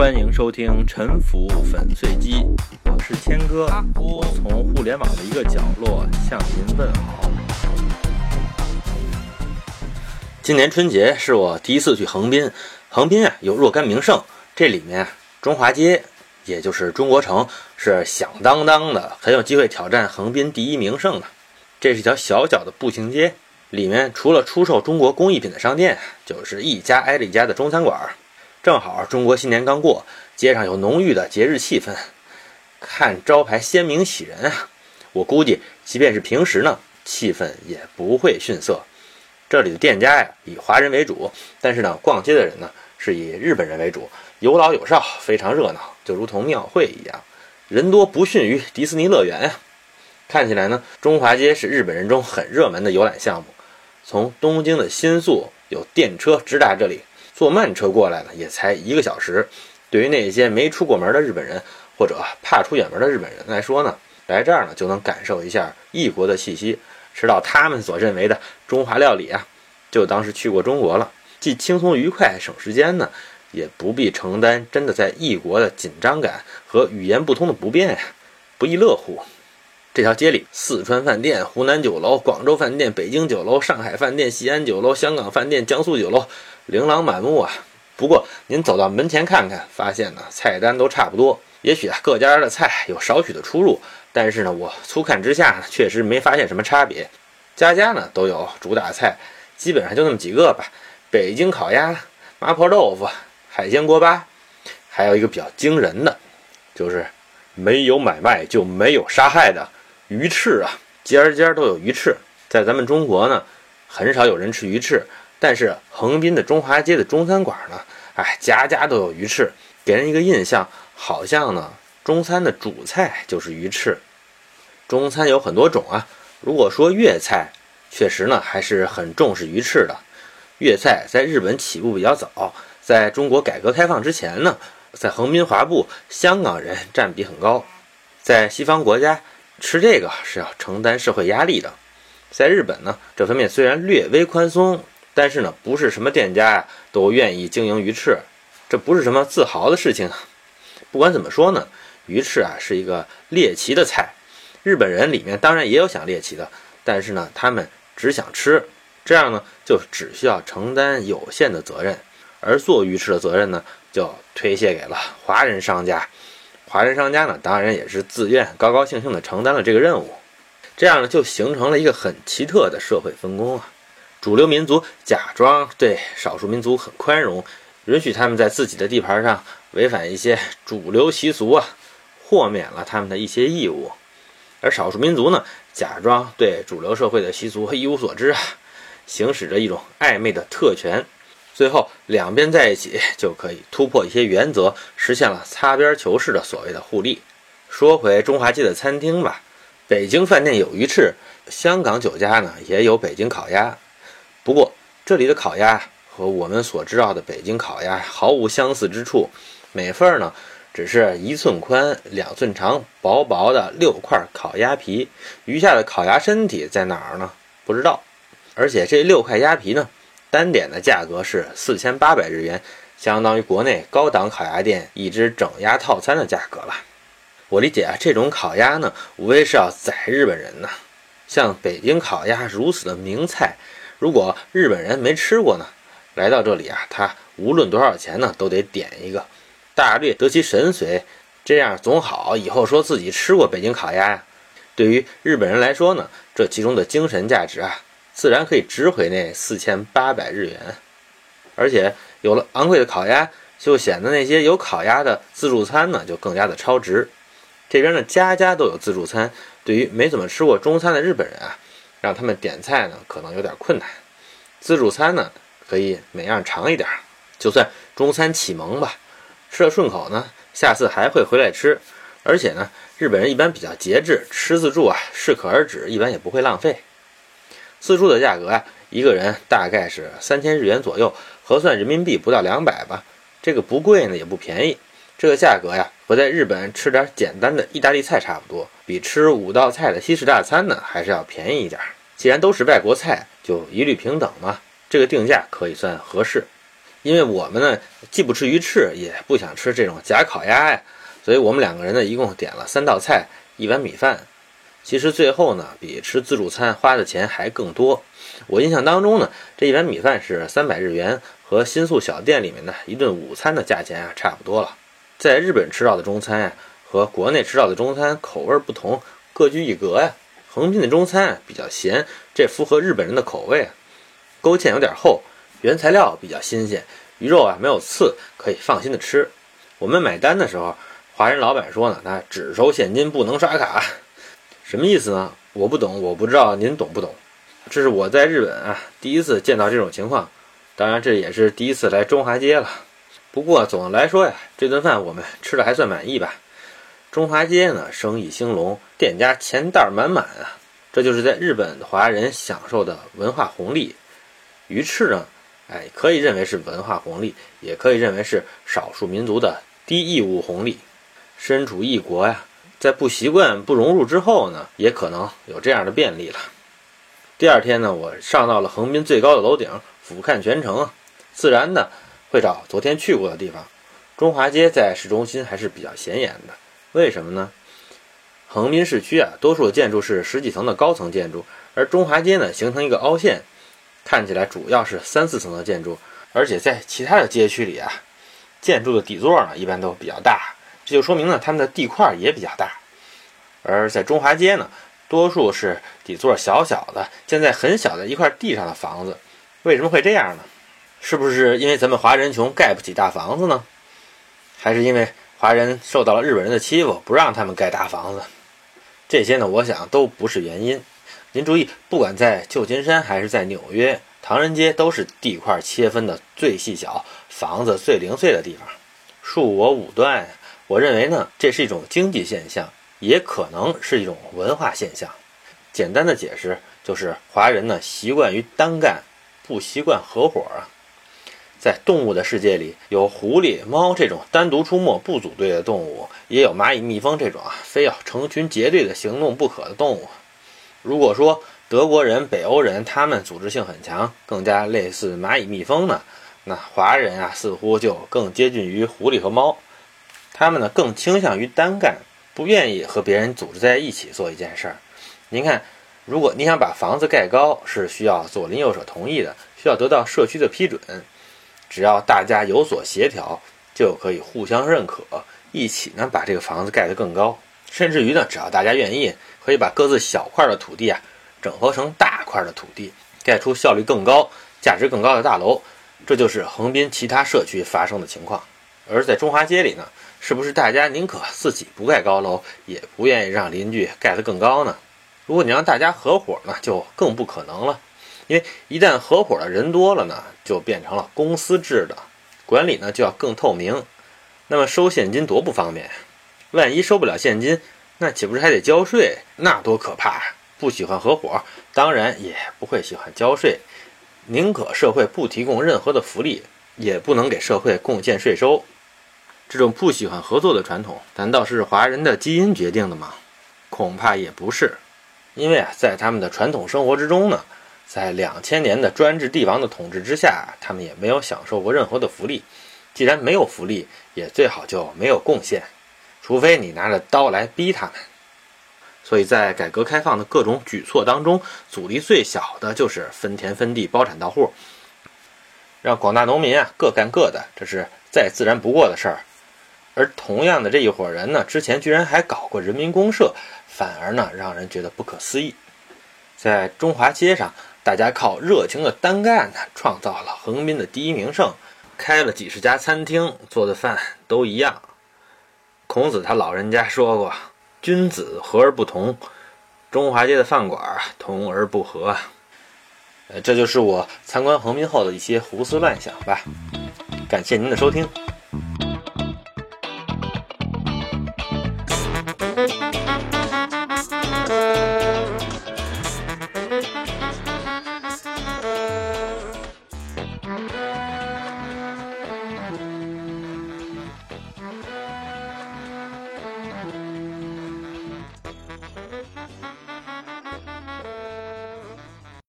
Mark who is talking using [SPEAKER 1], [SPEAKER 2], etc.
[SPEAKER 1] 欢迎收听《沉浮粉碎机》，我是谦哥，我从互联网的一个角落向您问好。今年春节是我第一次去横滨，横滨啊有若干名胜，这里面中华街，也就是中国城，是响当当的，很有机会挑战横滨第一名胜的。这是一条小小的步行街，里面除了出售中国工艺品的商店，就是一家挨着一家的中餐馆。正好中国新年刚过，街上有浓郁的节日气氛，看招牌鲜明喜人啊！我估计，即便是平时呢，气氛也不会逊色。这里的店家呀，以华人为主，但是呢，逛街的人呢，是以日本人为主，有老有少，非常热闹，就如同庙会一样，人多不逊于迪士尼乐园呀。看起来呢，中华街是日本人中很热门的游览项目。从东京的新宿有电车直达这里。坐慢车过来呢，也才一个小时。对于那些没出过门的日本人，或者怕出远门的日本人来说呢，来这儿呢就能感受一下异国的气息，吃到他们所认为的中华料理啊，就当是去过中国了。既轻松愉快，省时间呢，也不必承担真的在异国的紧张感和语言不通的不便呀，不亦乐乎。这条街里，四川饭店、湖南酒楼、广州饭店、北京酒楼、上海饭店、西安酒楼、香港饭店、江苏酒楼。琳琅满目啊！不过您走到门前看看，发现呢菜单都差不多。也许啊各家的菜有少许的出入，但是呢我粗看之下呢确实没发现什么差别。家家呢都有主打菜，基本上就那么几个吧：北京烤鸭、麻婆豆腐、海鲜锅巴，还有一个比较惊人的，就是没有买卖就没有杀害的鱼翅啊！家家都有鱼翅，在咱们中国呢很少有人吃鱼翅。但是横滨的中华街的中餐馆呢，哎，家家都有鱼翅，给人一个印象，好像呢，中餐的主菜就是鱼翅。中餐有很多种啊，如果说粤菜，确实呢还是很重视鱼翅的。粤菜在日本起步比较早，在中国改革开放之前呢，在横滨华埠，香港人占比很高。在西方国家吃这个是要承担社会压力的，在日本呢，这方面虽然略微宽松。但是呢，不是什么店家呀都愿意经营鱼翅，这不是什么自豪的事情。不管怎么说呢，鱼翅啊是一个猎奇的菜，日本人里面当然也有想猎奇的，但是呢，他们只想吃，这样呢就只需要承担有限的责任，而做鱼翅的责任呢就推卸给了华人商家。华人商家呢，当然也是自愿高高兴兴地承担了这个任务，这样呢就形成了一个很奇特的社会分工啊。主流民族假装对少数民族很宽容，允许他们在自己的地盘上违反一些主流习俗啊，豁免了他们的一些义务；而少数民族呢，假装对主流社会的习俗一无所知啊，行使着一种暧昧的特权。最后两边在一起就可以突破一些原则，实现了擦边球式的所谓的互利。说回中华街的餐厅吧，北京饭店有鱼翅，香港酒家呢也有北京烤鸭。不过，这里的烤鸭和我们所知道的北京烤鸭毫无相似之处。每份呢，只是一寸宽、两寸长、薄薄的六块烤鸭皮，余下的烤鸭身体在哪儿呢？不知道。而且这六块鸭皮呢，单点的价格是四千八百日元，相当于国内高档烤鸭店一只整鸭套餐的价格了。我理解啊，这种烤鸭呢，无非是要宰日本人呢。像北京烤鸭如此的名菜。如果日本人没吃过呢，来到这里啊，他无论多少钱呢，都得点一个，大略得其神髓，这样总好以后说自己吃过北京烤鸭呀。对于日本人来说呢，这其中的精神价值啊，自然可以值回那四千八百日元。而且有了昂贵的烤鸭，就显得那些有烤鸭的自助餐呢，就更加的超值。这边呢，家家都有自助餐，对于没怎么吃过中餐的日本人啊。让他们点菜呢，可能有点困难。自助餐呢，可以每样尝一点，就算中餐启蒙吧。吃了顺口呢，下次还会回来吃。而且呢，日本人一般比较节制，吃自助啊，适可而止，一般也不会浪费。自助的价格啊，一个人大概是三千日元左右，核算人民币不到两百吧。这个不贵呢，也不便宜。这个价格呀，和在日本吃点简单的意大利菜差不多。比吃五道菜的西式大餐呢，还是要便宜一点。既然都是外国菜，就一律平等嘛，这个定价可以算合适。因为我们呢既不吃鱼翅，也不想吃这种假烤鸭呀，所以我们两个人呢一共点了三道菜，一碗米饭。其实最后呢，比吃自助餐花的钱还更多。我印象当中呢，这一碗米饭是三百日元，和新宿小店里面的一顿午餐的价钱啊差不多了。在日本吃到的中餐呀，和国内吃到的中餐口味不同，各具一格呀。横滨的中餐比较咸，这符合日本人的口味。勾芡有点厚，原材料比较新鲜，鱼肉啊没有刺，可以放心的吃。我们买单的时候，华人老板说呢，他只收现金，不能刷卡。什么意思呢？我不懂，我不知道您懂不懂。这是我在日本啊第一次见到这种情况，当然这也是第一次来中华街了。不过总的来说呀，这顿饭我们吃的还算满意吧。中华街呢生意兴隆，店家钱袋满满啊，这就是在日本华人享受的文化红利。鱼翅呢，哎，可以认为是文化红利，也可以认为是少数民族的低义务红利。身处异国呀。在不习惯、不融入之后呢，也可能有这样的便利了。第二天呢，我上到了横滨最高的楼顶，俯瞰全城，自然的会找昨天去过的地方。中华街在市中心还是比较显眼的，为什么呢？横滨市区啊，多数的建筑是十几层的高层建筑，而中华街呢，形成一个凹陷，看起来主要是三四层的建筑，而且在其他的街区里啊，建筑的底座呢，一般都比较大。这就说明呢，他们的地块也比较大，而在中华街呢，多数是底座小小的，建在很小的一块地上的房子。为什么会这样呢？是不是因为咱们华人穷，盖不起大房子呢？还是因为华人受到了日本人的欺负，不让他们盖大房子？这些呢，我想都不是原因。您注意，不管在旧金山还是在纽约，唐人街都是地块切分的最细小、房子最零碎的地方，恕我武断。我认为呢，这是一种经济现象，也可能是一种文化现象。简单的解释就是，华人呢习惯于单干，不习惯合伙啊。在动物的世界里，有狐狸、猫这种单独出没不组队的动物，也有蚂蚁、蜜蜂这种啊非要成群结队的行动不可的动物。如果说德国人、北欧人他们组织性很强，更加类似蚂蚁、蜜蜂呢，那华人啊似乎就更接近于狐狸和猫。他们呢更倾向于单干，不愿意和别人组织在一起做一件事儿。您看，如果你想把房子盖高，是需要左邻右舍同意的，需要得到社区的批准。只要大家有所协调，就可以互相认可，一起呢把这个房子盖得更高。甚至于呢，只要大家愿意，可以把各自小块的土地啊整合成大块的土地，盖出效率更高、价值更高的大楼。这就是横滨其他社区发生的情况。而在中华街里呢？是不是大家宁可自己不盖高楼，也不愿意让邻居盖得更高呢？如果你让大家合伙呢，就更不可能了。因为一旦合伙的人多了呢，就变成了公司制的，管理呢就要更透明。那么收现金多不方便，万一收不了现金，那岂不是还得交税？那多可怕！不喜欢合伙，当然也不会喜欢交税，宁可社会不提供任何的福利，也不能给社会贡献税收。这种不喜欢合作的传统，难道是华人的基因决定的吗？恐怕也不是，因为啊，在他们的传统生活之中呢，在两千年的专制帝王的统治之下，他们也没有享受过任何的福利。既然没有福利，也最好就没有贡献，除非你拿着刀来逼他们。所以在改革开放的各种举措当中，阻力最小的就是分田分地、包产到户，让广大农民啊各干各的，这是再自然不过的事儿。而同样的这一伙人呢，之前居然还搞过人民公社，反而呢让人觉得不可思议。在中华街上，大家靠热情的单干呢，创造了横滨的第一名胜，开了几十家餐厅，做的饭都一样。孔子他老人家说过：“君子和而不同。”中华街的饭馆同而不和。呃，这就是我参观横滨后的一些胡思乱想吧。感谢您的收听。